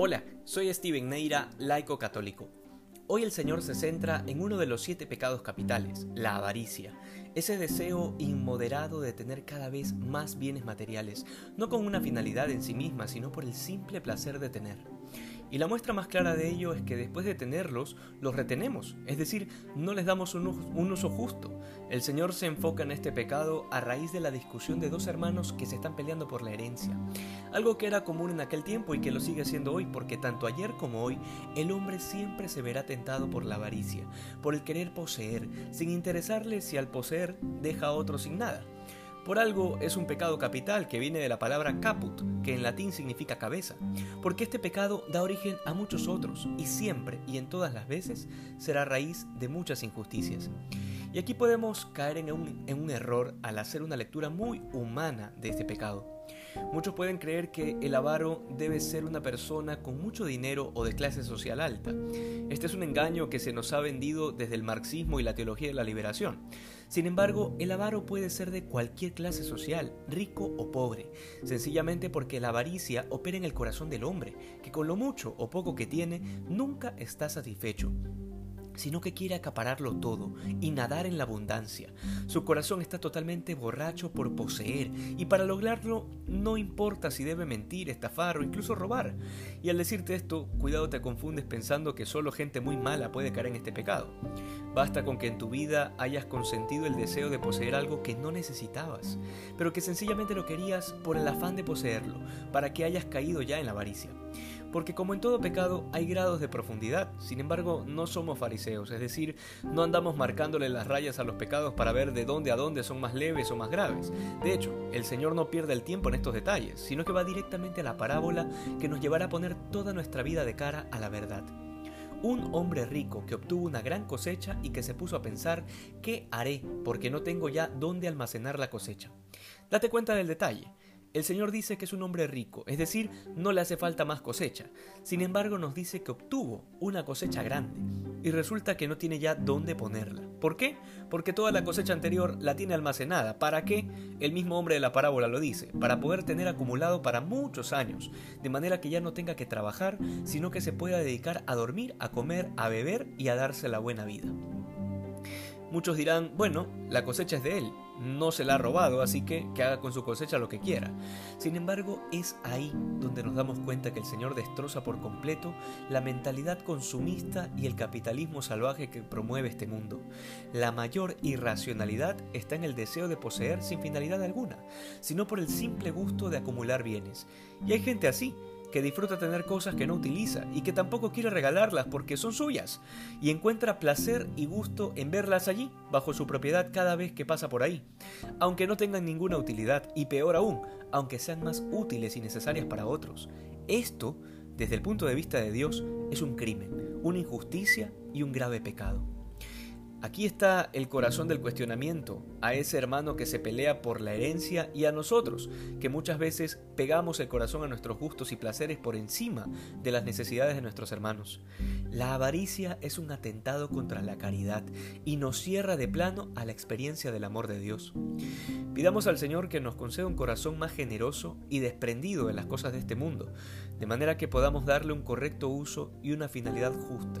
Hola, soy Steven Neira, laico católico. Hoy el Señor se centra en uno de los siete pecados capitales, la avaricia, ese deseo inmoderado de tener cada vez más bienes materiales, no con una finalidad en sí misma, sino por el simple placer de tener. Y la muestra más clara de ello es que después de tenerlos, los retenemos, es decir, no les damos un uso, justo. El Señor se enfoca en este pecado a raíz de la discusión de dos hermanos que se están peleando por la herencia. Algo que era común en aquel tiempo y que lo sigue siendo hoy, porque tanto ayer como hoy, el hombre siempre se verá tentado por la avaricia, por el querer poseer, sin interesarle si al poseer deja a otro sin nada. Por algo es un pecado capital que viene de la palabra caput, que en latín significa cabeza, porque este pecado da origen a muchos otros y siempre y en todas las veces será raíz de muchas injusticias. Y aquí podemos caer en un, en un error al hacer una lectura muy humana de este pecado. Muchos pueden creer que el avaro debe ser una persona con mucho dinero o de clase social alta. Este es un engaño que se nos ha vendido desde el marxismo y la teología de la liberación. Sin embargo, el avaro puede ser de cualquier clase social, rico o pobre, sencillamente porque la avaricia opera en el corazón del hombre, que con lo mucho o poco que tiene nunca está satisfecho sino que quiere acapararlo todo y nadar en la abundancia. Su corazón está totalmente borracho por poseer y para lograrlo no importa si debe mentir, estafar o incluso robar. Y al decirte esto, cuidado te confundes pensando que solo gente muy mala puede caer en este pecado. Basta con que en tu vida hayas consentido el deseo de poseer algo que no necesitabas, pero que sencillamente lo querías por el afán de poseerlo, para que hayas caído ya en la avaricia porque como en todo pecado hay grados de profundidad, sin embargo no somos fariseos, es decir, no andamos marcándole las rayas a los pecados para ver de dónde a dónde son más leves o más graves. De hecho, el Señor no pierde el tiempo en estos detalles, sino que va directamente a la parábola que nos llevará a poner toda nuestra vida de cara a la verdad. Un hombre rico que obtuvo una gran cosecha y que se puso a pensar, ¿qué haré? Porque no tengo ya dónde almacenar la cosecha. Date cuenta del detalle. El Señor dice que es un hombre rico, es decir, no le hace falta más cosecha. Sin embargo, nos dice que obtuvo una cosecha grande y resulta que no tiene ya dónde ponerla. ¿Por qué? Porque toda la cosecha anterior la tiene almacenada. ¿Para qué? El mismo hombre de la parábola lo dice, para poder tener acumulado para muchos años, de manera que ya no tenga que trabajar, sino que se pueda dedicar a dormir, a comer, a beber y a darse la buena vida. Muchos dirán, bueno, la cosecha es de él, no se la ha robado, así que que haga con su cosecha lo que quiera. Sin embargo, es ahí donde nos damos cuenta que el Señor destroza por completo la mentalidad consumista y el capitalismo salvaje que promueve este mundo. La mayor irracionalidad está en el deseo de poseer sin finalidad alguna, sino por el simple gusto de acumular bienes. Y hay gente así, que disfruta tener cosas que no utiliza y que tampoco quiere regalarlas porque son suyas, y encuentra placer y gusto en verlas allí, bajo su propiedad cada vez que pasa por ahí, aunque no tengan ninguna utilidad, y peor aún, aunque sean más útiles y necesarias para otros. Esto, desde el punto de vista de Dios, es un crimen, una injusticia y un grave pecado. Aquí está el corazón del cuestionamiento, a ese hermano que se pelea por la herencia y a nosotros, que muchas veces pegamos el corazón a nuestros gustos y placeres por encima de las necesidades de nuestros hermanos. La avaricia es un atentado contra la caridad y nos cierra de plano a la experiencia del amor de Dios. Pidamos al Señor que nos conceda un corazón más generoso y desprendido de las cosas de este mundo, de manera que podamos darle un correcto uso y una finalidad justa